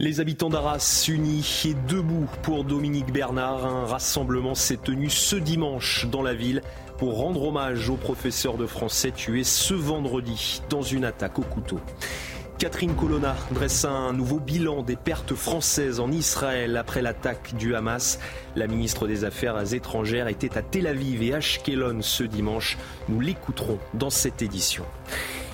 Les habitants d'Arras unis et debout pour Dominique Bernard. Un rassemblement s'est tenu ce dimanche dans la ville pour rendre hommage au professeur de français tué ce vendredi dans une attaque au couteau. Catherine Colonna dresse un nouveau bilan des pertes françaises en Israël après l'attaque du Hamas. La ministre des Affaires étrangères était à Tel Aviv et Ashkelon ce dimanche. Nous l'écouterons dans cette édition.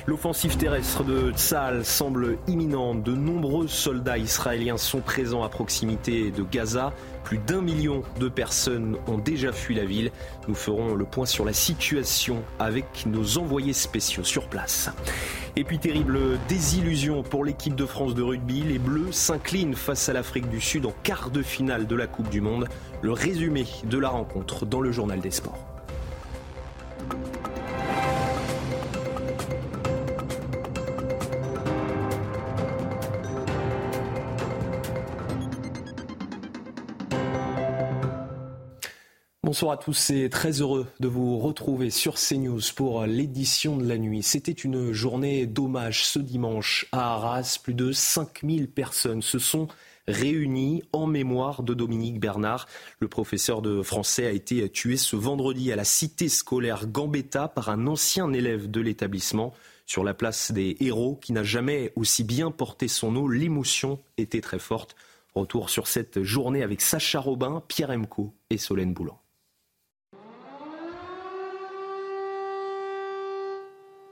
L'offensive terrestre de Tsahal semble imminente. De nombreux soldats israéliens sont présents à proximité de Gaza. Plus d'un million de personnes ont déjà fui la ville. Nous ferons le point sur la situation avec nos envoyés spéciaux sur place. Et puis terrible désillusion pour l'équipe de France de rugby. Les Bleus s'inclinent face à l'Afrique du Sud en quart de finale de la Coupe du Monde. Le résumé de la rencontre dans le journal des sports. Bonsoir à tous et très heureux de vous retrouver sur CNews pour l'édition de la nuit. C'était une journée d'hommage ce dimanche à Arras. Plus de 5000 personnes se sont réunies en mémoire de Dominique Bernard. Le professeur de français a été tué ce vendredi à la cité scolaire Gambetta par un ancien élève de l'établissement. Sur la place des héros qui n'a jamais aussi bien porté son nom, l'émotion était très forte. Retour sur cette journée avec Sacha Robin, Pierre Emco et Solène Boulan.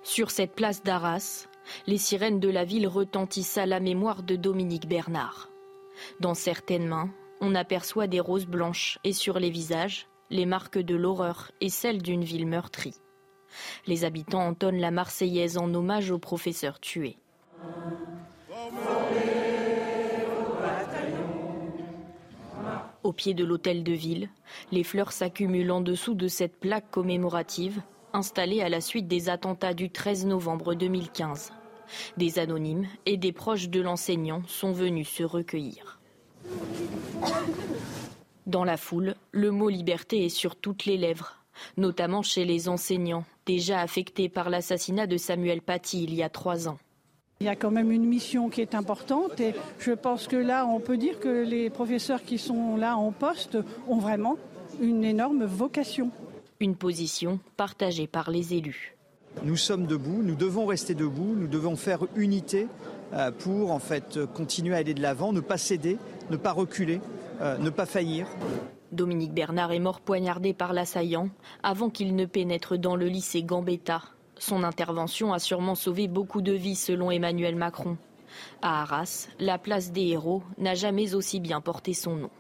Sur cette place d'Arras, les sirènes de la ville retentissent à la mémoire de Dominique Bernard. Dans certaines mains, on aperçoit des roses blanches et sur les visages, les marques de l'horreur et celles d'une ville meurtrie. Les habitants entonnent la Marseillaise en hommage au professeur tué. Au pied de l'hôtel de ville, les fleurs s'accumulent en dessous de cette plaque commémorative installée à la suite des attentats du 13 novembre 2015. Des anonymes et des proches de l'enseignant sont venus se recueillir. Dans la foule, le mot liberté est sur toutes les lèvres, notamment chez les enseignants, déjà affectés par l'assassinat de Samuel Paty il y a trois ans. Il y a quand même une mission qui est importante et je pense que là, on peut dire que les professeurs qui sont là en poste ont vraiment une énorme vocation. Une position partagée par les élus. Nous sommes debout, nous devons rester debout, nous devons faire unité euh, pour en fait continuer à aller de l'avant, ne pas céder, ne pas reculer, euh, ne pas faillir. Dominique Bernard est mort poignardé par l'assaillant avant qu'il ne pénètre dans le lycée Gambetta. Son intervention a sûrement sauvé beaucoup de vies selon Emmanuel Macron. À Arras, la place des héros n'a jamais aussi bien porté son nom.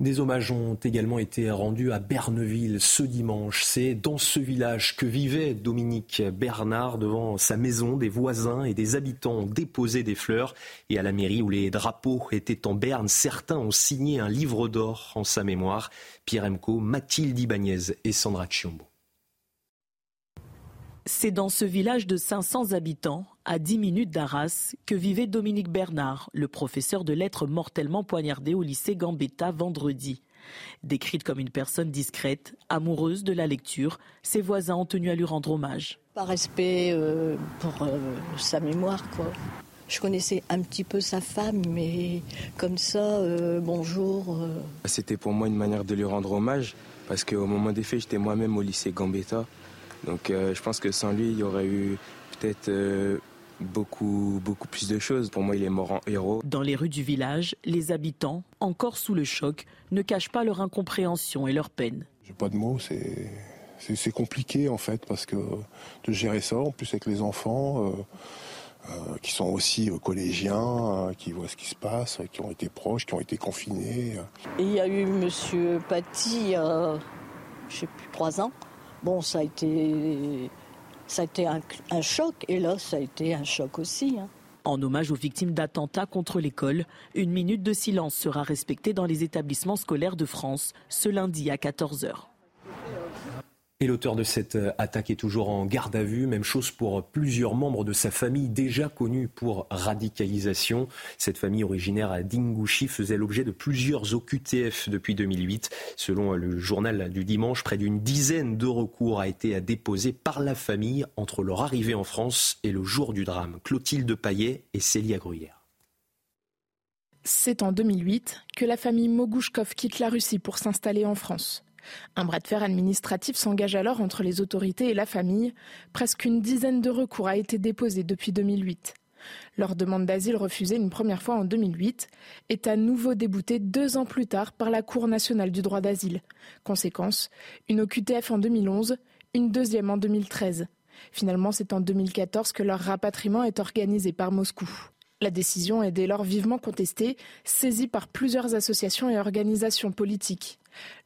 Des hommages ont également été rendus à Berneville ce dimanche. C'est dans ce village que vivait Dominique Bernard devant sa maison. Des voisins et des habitants ont déposé des fleurs. Et à la mairie où les drapeaux étaient en berne, certains ont signé un livre d'or en sa mémoire. Pierre Emco, Mathilde Ibanez et Sandra Chiombo. C'est dans ce village de 500 habitants, à 10 minutes d'Arras, que vivait Dominique Bernard, le professeur de lettres mortellement poignardé au lycée Gambetta vendredi. Décrite comme une personne discrète, amoureuse de la lecture, ses voisins ont tenu à lui rendre hommage. Par respect euh, pour euh, sa mémoire, quoi. Je connaissais un petit peu sa femme, mais comme ça, euh, bonjour. C'était pour moi une manière de lui rendre hommage, parce qu'au moment des faits, j'étais moi-même au lycée Gambetta. Donc je pense que sans lui, il y aurait eu peut-être beaucoup, beaucoup plus de choses. Pour moi, il est mort en héros. Dans les rues du village, les habitants, encore sous le choc, ne cachent pas leur incompréhension et leur peine. J'ai pas de mots, c'est. C'est compliqué en fait parce que de gérer ça, en plus avec les enfants, euh, euh, qui sont aussi euh, collégiens, qui voient ce qui se passe, qui ont été proches, qui ont été confinés. Il y a eu Monsieur Paty, je sais plus, trois ans. Bon, ça a été ça a été un, choc et là, ça a été un choc aussi. Hein. En hommage aux victimes d'attentats contre l'école, une minute de silence sera respectée dans les établissements scolaires de France ce lundi à 14h. Et l'auteur de cette euh, attaque est toujours en garde à vue. Même chose pour plusieurs membres de sa famille déjà connus pour radicalisation. Cette famille originaire à Dingouchi faisait l'objet de plusieurs OQTF depuis 2008. Selon le journal du dimanche, près d'une dizaine de recours a été déposé par la famille entre leur arrivée en France et le jour du drame. Clotilde Paillet et Célia Gruyère. C'est en 2008 que la famille Mogouchkov quitte la Russie pour s'installer en France. Un bras de fer administratif s'engage alors entre les autorités et la famille. Presque une dizaine de recours a été déposé depuis 2008. Leur demande d'asile refusée une première fois en 2008 est à nouveau déboutée deux ans plus tard par la Cour nationale du droit d'asile. Conséquence, une OQTF en 2011, une deuxième en 2013. Finalement, c'est en 2014 que leur rapatriement est organisé par Moscou. La décision est dès lors vivement contestée, saisie par plusieurs associations et organisations politiques.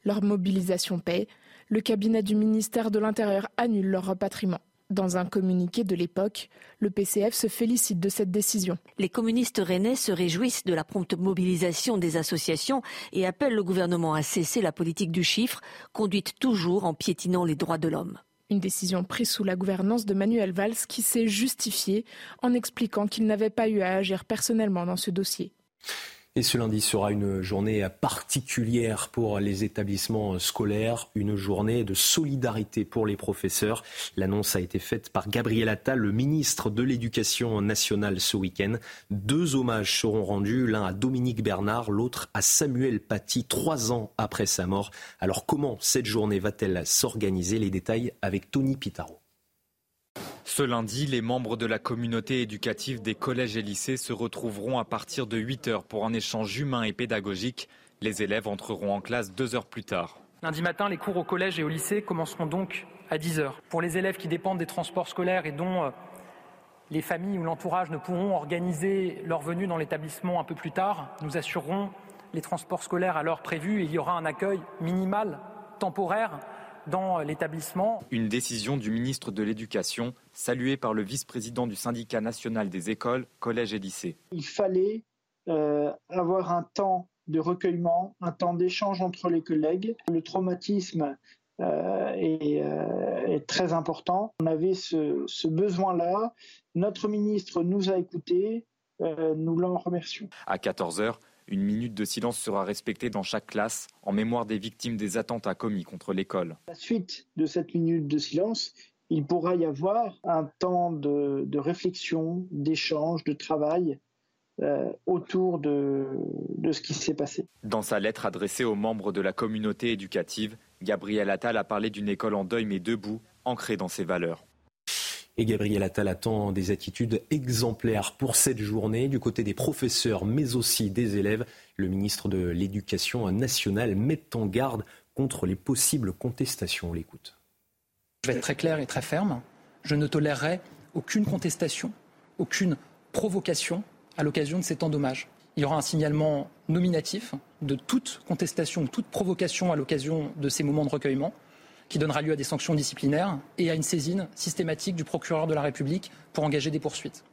Leur mobilisation paie. Le cabinet du ministère de l'Intérieur annule leur repatriement. Dans un communiqué de l'époque, le PCF se félicite de cette décision. Les communistes rennais se réjouissent de la prompte mobilisation des associations et appellent le gouvernement à cesser la politique du chiffre, conduite toujours en piétinant les droits de l'homme. Une décision prise sous la gouvernance de Manuel Valls qui s'est justifiée en expliquant qu'il n'avait pas eu à agir personnellement dans ce dossier. Ce lundi sera une journée particulière pour les établissements scolaires, une journée de solidarité pour les professeurs. L'annonce a été faite par Gabriel Attal, le ministre de l'Éducation nationale ce week-end. Deux hommages seront rendus, l'un à Dominique Bernard, l'autre à Samuel Paty, trois ans après sa mort. Alors comment cette journée va-t-elle s'organiser? Les détails avec Tony Pitaro. Ce lundi, les membres de la communauté éducative des collèges et lycées se retrouveront à partir de 8 heures pour un échange humain et pédagogique. Les élèves entreront en classe deux heures plus tard. Lundi matin, les cours au collège et au lycée commenceront donc à 10 heures. Pour les élèves qui dépendent des transports scolaires et dont euh, les familles ou l'entourage ne pourront organiser leur venue dans l'établissement un peu plus tard, nous assurerons les transports scolaires à l'heure prévue et il y aura un accueil minimal, temporaire, dans l'établissement. Une décision du ministre de l'Éducation, saluée par le vice-président du syndicat national des écoles, collèges et lycées. Il fallait euh, avoir un temps de recueillement, un temps d'échange entre les collègues. Le traumatisme euh, est, euh, est, très important. On avait ce, ce besoin-là. Notre ministre nous a écoutés. nous l'en remercions. À 14h, une minute de silence sera respectée dans chaque classe en mémoire des victimes des attentats commis contre l'école. À la suite de cette minute de silence, il pourra y avoir un temps de, réflexion, d'échange, de travail euh, autour de, de ce qui s'est passé. Dans sa lettre adressée aux membres de la communauté éducative, Gabriel Attal a parlé d'une école en deuil mais debout, ancrée dans ses valeurs. Et Gabriel Attal attend des attitudes exemplaires pour cette journée du côté des professeurs, mais aussi des élèves. Le ministre de l'Éducation nationale met en garde contre les possibles contestations. On l'écoute. Je vais être très clair et très ferme. Je ne tolérerai aucune contestation, aucune provocation à l'occasion de ces temps d'hommage. Il y aura un signalement nominatif de toute contestation, toute provocation à l'occasion de ces moments de recueillement qui donnera lieu à des sanctions disciplinaires et à une saisine systématique du procureur de la République pour engager des poursuites.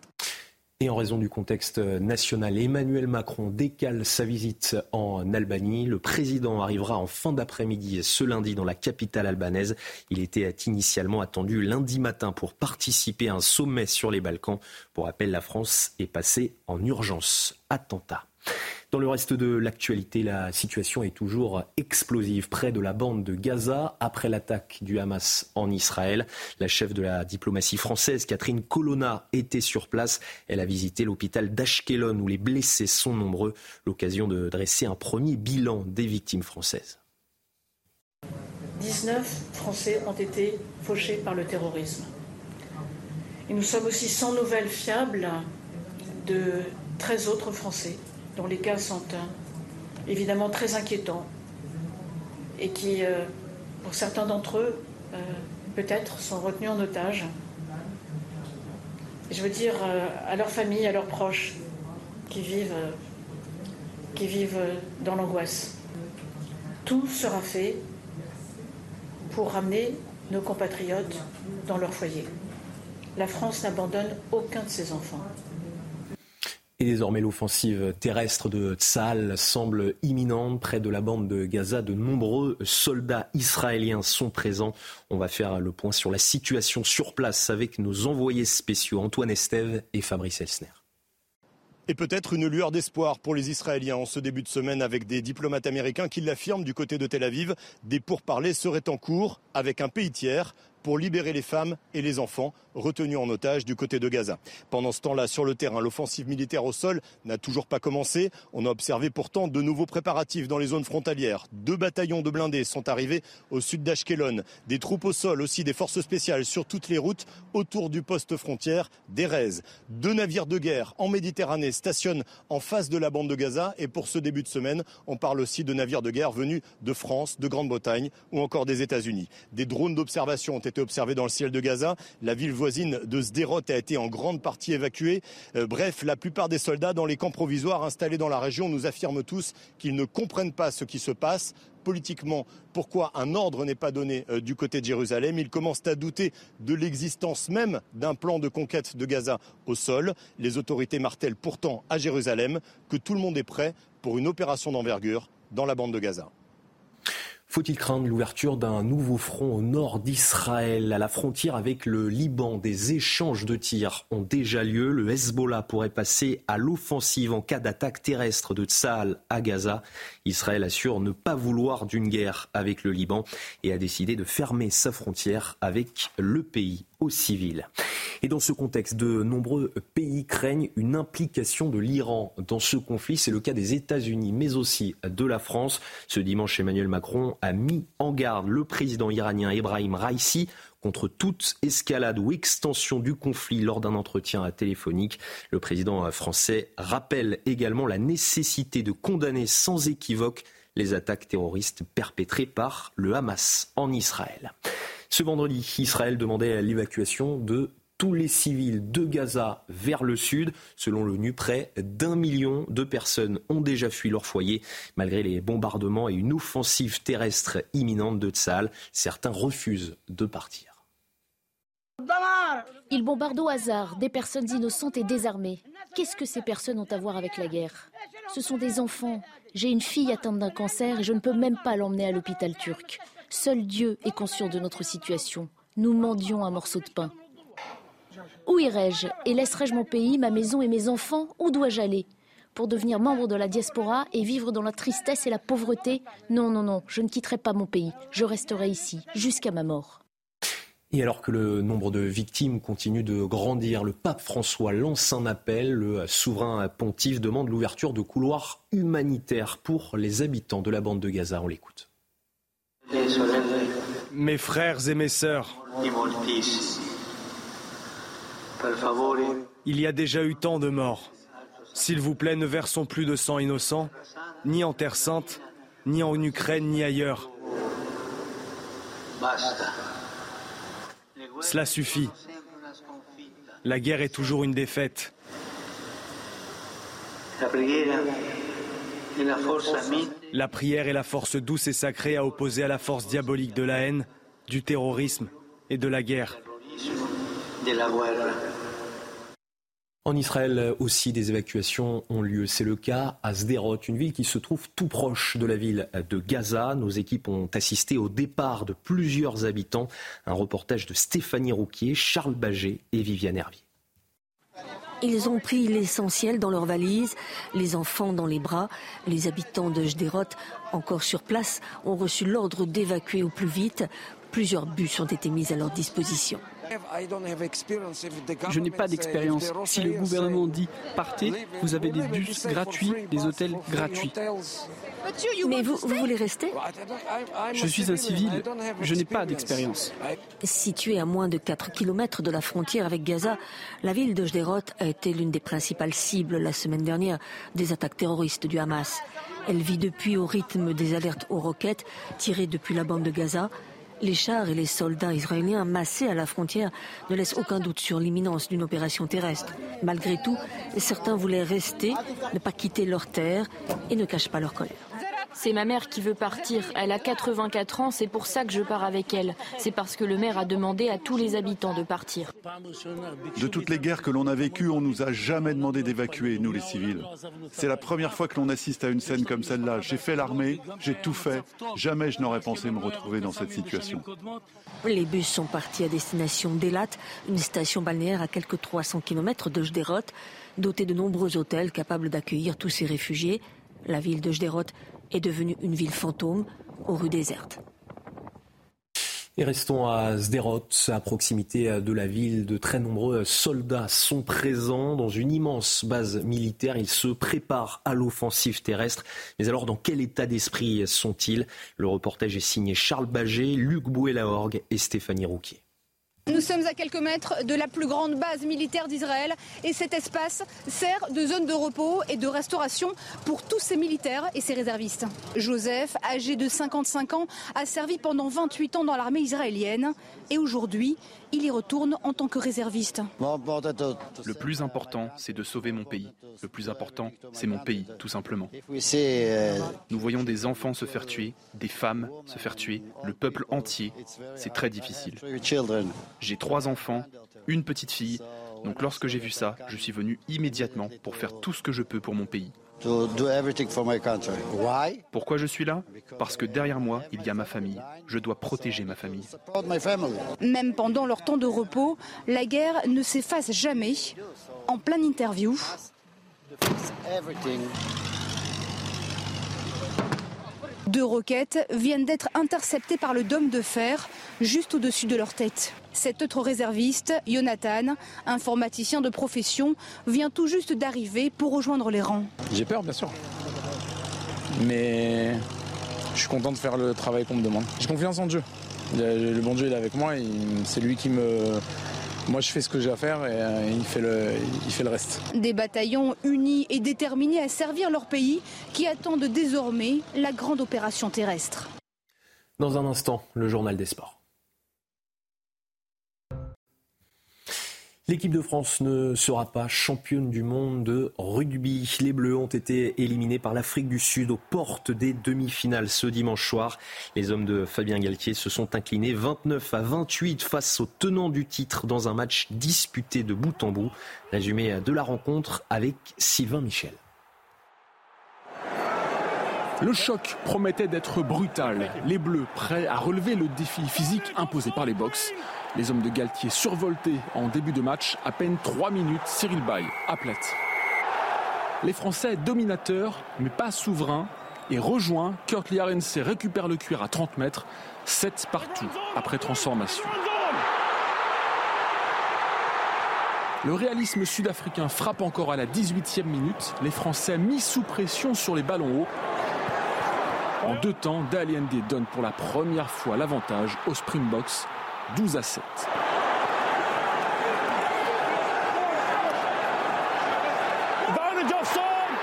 Et en raison du contexte national, Emmanuel Macron décale sa visite en Albanie. Le président arrivera en fin d'après-midi ce lundi dans la capitale albanaise. Il était initialement attendu lundi matin pour participer à un sommet sur les Balkans. Pour rappel, la France est passée en urgence attentat. Dans le reste de l'actualité, la situation est toujours explosive près de la bande de Gaza après l'attaque du Hamas en Israël. La chef de la diplomatie française, Catherine Colonna, était sur place. Elle a visité l'hôpital d'Ashkelon où les blessés sont nombreux. L'occasion de dresser un premier bilan des victimes françaises. 19 Français ont été fauchés par le terrorisme. Et nous sommes aussi sans nouvelles fiables de 13 autres Français dont les cas sont euh, évidemment très inquiétants et qui, euh, pour certains d'entre eux, euh, peut-être sont retenus en otage. Je veux dire à leurs familles, à leurs proches qui vivent, qui vivent dans l'angoisse. Tout sera fait pour ramener nos compatriotes dans leur foyer. La France n'abandonne aucun de ses enfants. Et désormais, l'offensive terrestre de Tsahal semble imminente. Près de la bande de Gaza, de nombreux soldats israéliens sont présents. On va faire le point sur la situation sur place avec nos envoyés spéciaux Antoine Estève et Fabrice Elsner. Et peut-être une lueur d'espoir pour les Israéliens en ce début de semaine avec des diplomates américains qui l'affirment du côté de Tel Aviv. Des pourparlers seraient en cours avec un pays tiers pour libérer les femmes et les enfants retenus en otage du côté de Gaza. Pendant ce temps-là, sur le terrain, l'offensive militaire au sol n'a toujours pas commencé. On a observé pourtant de nouveaux préparatifs dans les zones frontalières. Deux bataillons de blindés sont arrivés au sud d'Ashkelon. Des troupes au sol, aussi des forces spéciales sur toutes les routes autour du poste frontière d'Erez. Deux navires de guerre en Méditerranée stationnent en face de la bande de Gaza. Et pour ce début de semaine, on parle aussi de navires de guerre venus de France, de Grande-Bretagne ou encore des États-Unis. Des drones d'observation ont été observés dans le ciel de Gaza. La ville de Sderot a été en grande partie évacuée. Euh, bref, la plupart des soldats dans les camps provisoires installés dans la région nous affirment tous qu'ils ne comprennent pas ce qui se passe politiquement pourquoi un ordre n'est pas donné euh, du côté de Jérusalem? Ils commencent à douter de l'existence même d'un plan de conquête de Gaza au sol. Les autorités martèlent pourtant à Jérusalem que tout le monde est prêt pour une opération d'envergure dans la bande de Gaza. Faut-il craindre l'ouverture d'un nouveau front au nord d'Israël, à la frontière avec le Liban? Des échanges de tirs ont déjà lieu. Le Hezbollah pourrait passer à l'offensive en cas d'attaque terrestre de Tsahal à Gaza. Israël assure ne pas vouloir d'une guerre avec le Liban et a décidé de fermer sa frontière avec le pays civils. Et dans ce contexte, de nombreux pays craignent une implication de l'Iran dans ce conflit. C'est le cas des États-Unis, mais aussi de la France. Ce dimanche, Emmanuel Macron a mis en garde le président iranien Ebrahim Raisi contre toute escalade ou extension du conflit lors d'un entretien téléphonique. Le président français rappelle également la nécessité de condamner sans équivoque les attaques terroristes perpétrées par le Hamas en Israël. Ce vendredi, Israël demandait l'évacuation de tous les civils de Gaza vers le sud. Selon l'ONU, près d'un million de personnes ont déjà fui leur foyer. Malgré les bombardements et une offensive terrestre imminente de Tsahal, certains refusent de partir. Ils bombardent au hasard des personnes innocentes et désarmées. Qu'est-ce que ces personnes ont à voir avec la guerre? Ce sont des enfants. J'ai une fille atteinte d'un cancer et je ne peux même pas l'emmener à l'hôpital turc. Seul Dieu est conscient de notre situation. Nous mendions un morceau de pain. Où irai-je Et laisserai-je mon pays, ma maison et mes enfants? Où dois-je aller? Pour devenir membre de la diaspora et vivre dans la tristesse et la pauvreté? Non, non, non, je ne quitterai pas mon pays. Je resterai ici, jusqu'à ma mort. Et alors que le nombre de victimes continue de grandir, le pape François lance un appel. Le souverain pontife demande l'ouverture de couloirs humanitaires pour les habitants de la bande de Gaza. On l'écoute. Mes frères et mes sœurs, il y a déjà eu tant de morts. S'il vous plaît, ne versons plus de sang innocent, ni en Terre sainte, ni en Ukraine, ni ailleurs. Cela suffit. La guerre est toujours une défaite. La prière est la force douce et sacrée à opposer à la force diabolique de la haine, du terrorisme et de la guerre. En Israël aussi, des évacuations ont lieu. C'est le cas à Sderot, une ville qui se trouve tout proche de la ville de Gaza. Nos équipes ont assisté au départ de plusieurs habitants. Un reportage de Stéphanie Rouquier, Charles Baget et Viviane Hervier. Ils ont pris l'essentiel dans leurs valises, les enfants dans les bras. Les habitants de Jderot, encore sur place, ont reçu l'ordre d'évacuer au plus vite. Plusieurs bus ont été mis à leur disposition. Je n'ai pas d'expérience. Si le gouvernement dit partez, vous avez des bus gratuits, des hôtels gratuits. Mais vous, vous voulez rester Je suis un civil. Je n'ai pas d'expérience. Située à moins de 4 km de la frontière avec Gaza, la ville de Jderot a été l'une des principales cibles la semaine dernière des attaques terroristes du Hamas. Elle vit depuis au rythme des alertes aux roquettes tirées depuis la bande de Gaza. Les chars et les soldats israéliens massés à la frontière ne laissent aucun doute sur l'imminence d'une opération terrestre. Malgré tout, certains voulaient rester, ne pas quitter leur terre et ne cachent pas leur colère. C'est ma mère qui veut partir. Elle a 84 ans, c'est pour ça que je pars avec elle. C'est parce que le maire a demandé à tous les habitants de partir. De toutes les guerres que l'on a vécues, on nous a jamais demandé d'évacuer, nous les civils. C'est la première fois que l'on assiste à une scène comme celle-là. J'ai fait l'armée, j'ai tout fait. Jamais je n'aurais pensé me retrouver dans cette situation. Les bus sont partis à destination d'Elat, une station balnéaire à quelques 300 km de Jderot, dotée de nombreux hôtels capables d'accueillir tous ces réfugiés. La ville de Jderot est devenue une ville fantôme aux rues désertes. Et restons à Sderot, à proximité de la ville. De très nombreux soldats sont présents dans une immense base militaire. Ils se préparent à l'offensive terrestre. Mais alors, dans quel état d'esprit sont-ils? Le reportage est signé Charles Baget, Luc Bouet-Lahorgue et Stéphanie Rouquier. Nous sommes à quelques mètres de la plus grande base militaire d'Israël et cet espace sert de zone de repos et de restauration pour tous ces militaires et ces réservistes. Joseph, âgé de 55 ans, a servi pendant 28 ans dans l'armée israélienne et aujourd'hui, il y retourne en tant que réserviste. Le plus important, c'est de sauver mon pays. Le plus important, c'est mon pays, tout simplement. Nous voyons des enfants se faire tuer, des femmes se faire tuer, le peuple entier. C'est très difficile. J'ai trois enfants, une petite fille. Donc lorsque j'ai vu ça, je suis venu immédiatement pour faire tout ce que je peux pour mon pays. Pourquoi je suis là? Parce que derrière moi, il y a ma famille. Je dois protéger ma famille. Même pendant leur temps de repos, la guerre ne s'efface jamais. En pleine interview, deux roquettes viennent d'être interceptées par le dôme de fer juste au-dessus de leur tête. Cet autre réserviste, Jonathan, informaticien de profession, vient tout juste d'arriver pour rejoindre les rangs. J'ai peur, bien sûr. Mais je suis content de faire le travail qu'on me demande. J'ai confiance en Dieu. Le bon Dieu est avec moi, c'est lui qui me... Moi je fais ce que j'ai à faire et euh, il fait, le, il fait le reste. Des bataillons unis et déterminés à servir leur pays qui attendent désormais la grande opération terrestre. Dans un instant, le journal des sports. L'équipe de France ne sera pas championne du monde de rugby. Les Bleus ont été éliminés par l'Afrique du Sud aux portes des demi-finales ce dimanche soir. Les hommes de Fabien Galtier se sont inclinés 29 à 28 face aux tenants du titre dans un match disputé de bout en bout. Résumé de la rencontre avec Sylvain Michel. Le choc promettait d'être brutal. Les Bleus prêts à relever le défi physique imposé par les box. Les hommes de Galtier survoltés en début de match, à peine 3 minutes, Cyril Bay, aplète. Les Français dominateurs, mais pas souverains, et rejoint, Kurt Liarense récupère le cuir à 30 mètres, 7 partout après transformation. Le réalisme sud-africain frappe encore à la 18e minute. Les Français mis sous pression sur les ballons hauts. En deux temps, Dali donne pour la première fois l'avantage aux Springboks 12 à 7.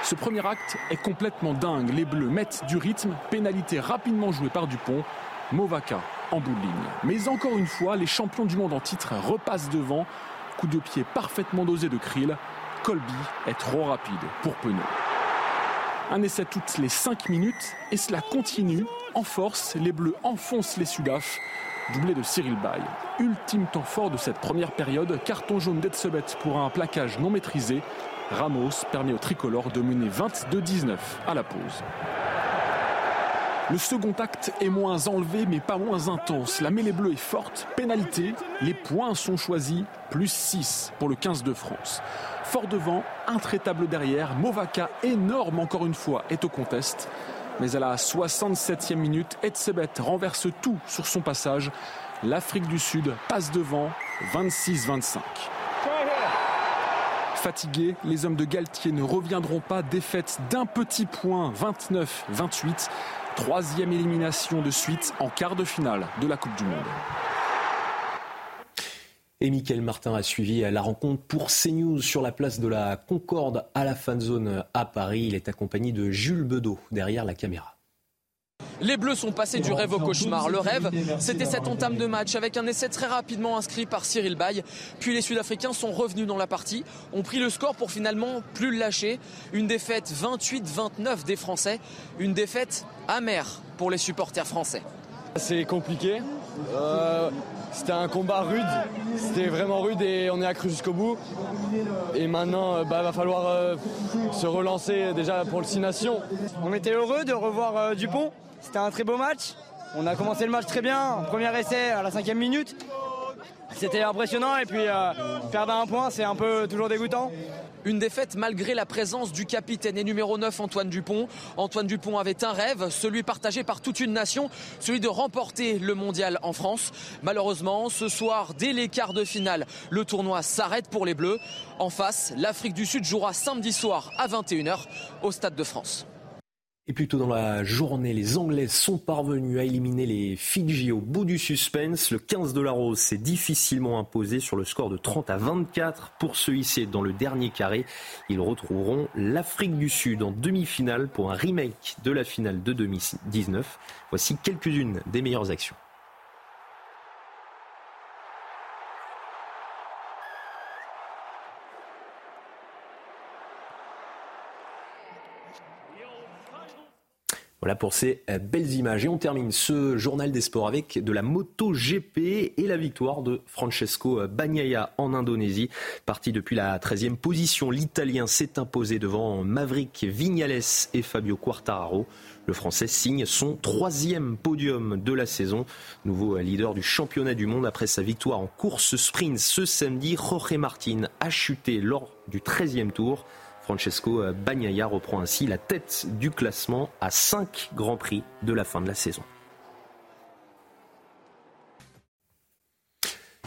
Ce premier acte est complètement dingue. Les Bleus mettent du rythme, pénalité rapidement jouée par Dupont, Movaka en bout de ligne. Mais encore une fois, les champions du monde en titre repassent devant. Coup de pied parfaitement dosé de Krill. Colby est trop rapide pour Penaud. Un essai toutes les 5 minutes et cela continue. En force, les Bleus enfoncent les Sudaf doublé de Cyril Bay. Ultime temps fort de cette première période, carton jaune d'Edsebet pour un plaquage non maîtrisé. Ramos permet au tricolore de mener 22-19 à la pause. Le second acte est moins enlevé mais pas moins intense. La mêlée bleue est forte, pénalité, les points sont choisis, plus 6 pour le 15 de France. Fort devant, intraitable derrière, Movaka, énorme encore une fois, est au contest. Mais à la 67e minute, Edsebet renverse tout sur son passage. L'Afrique du Sud passe devant 26-25. Fatigués, les hommes de Galtier ne reviendront pas. Défaite d'un petit point, 29-28. Troisième élimination de suite en quart de finale de la Coupe du Monde. Et Mickaël Martin a suivi la rencontre pour CNews sur la place de la Concorde à la fan zone à Paris. Il est accompagné de Jules Bedeau derrière la caméra. Les Bleus sont passés du rêve au cauchemar. Le rêve, c'était cette entame de match avec un essai très rapidement inscrit par Cyril Bay. Puis les Sud-Africains sont revenus dans la partie, ont pris le score pour finalement plus le lâcher. Une défaite 28-29 des Français, une défaite amère pour les supporters français. C'est compliqué. Euh, c'était un combat rude. C'était vraiment rude et on est accru jusqu'au bout. Et maintenant, il bah, va falloir euh, se relancer déjà pour le 6 Nations. On était heureux de revoir euh, Dupont. C'était un très beau match. On a commencé le match très bien. Premier essai à la cinquième minute. C'était impressionnant et puis euh, perdre un point, c'est un peu toujours dégoûtant. Une défaite malgré la présence du capitaine et numéro 9 Antoine Dupont. Antoine Dupont avait un rêve, celui partagé par toute une nation, celui de remporter le mondial en France. Malheureusement, ce soir, dès les quarts de finale, le tournoi s'arrête pour les Bleus. En face, l'Afrique du Sud jouera samedi soir à 21h au Stade de France. Et puis dans la journée, les Anglais sont parvenus à éliminer les Fidji au bout du suspense. Le 15 de la Rose s'est difficilement imposé sur le score de 30 à 24 pour se hisser dans le dernier carré. Ils retrouveront l'Afrique du Sud en demi-finale pour un remake de la finale de 2019. Voici quelques-unes des meilleures actions. Voilà pour ces euh, belles images. Et on termine ce journal des sports avec de la moto GP et la victoire de Francesco euh, Bagnaia en Indonésie. Parti depuis la 13e position, l'Italien s'est imposé devant Maverick Vignales et Fabio Quartararo. Le Français signe son troisième podium de la saison. Nouveau euh, leader du championnat du monde après sa victoire en course sprint ce samedi. Jorge Martin a chuté lors du 13e tour. Francesco Bagnaia reprend ainsi la tête du classement à 5 grands prix de la fin de la saison.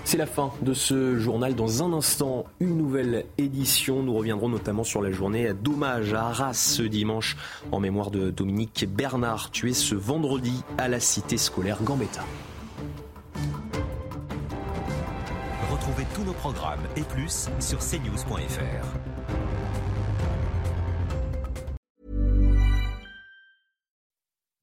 C'est la fin de ce journal. Dans un instant, une nouvelle édition. Nous reviendrons notamment sur la journée d'hommage à Arras ce dimanche en mémoire de Dominique Bernard, tué ce vendredi à la cité scolaire Gambetta. Retrouvez tous nos programmes et plus sur cnews.fr.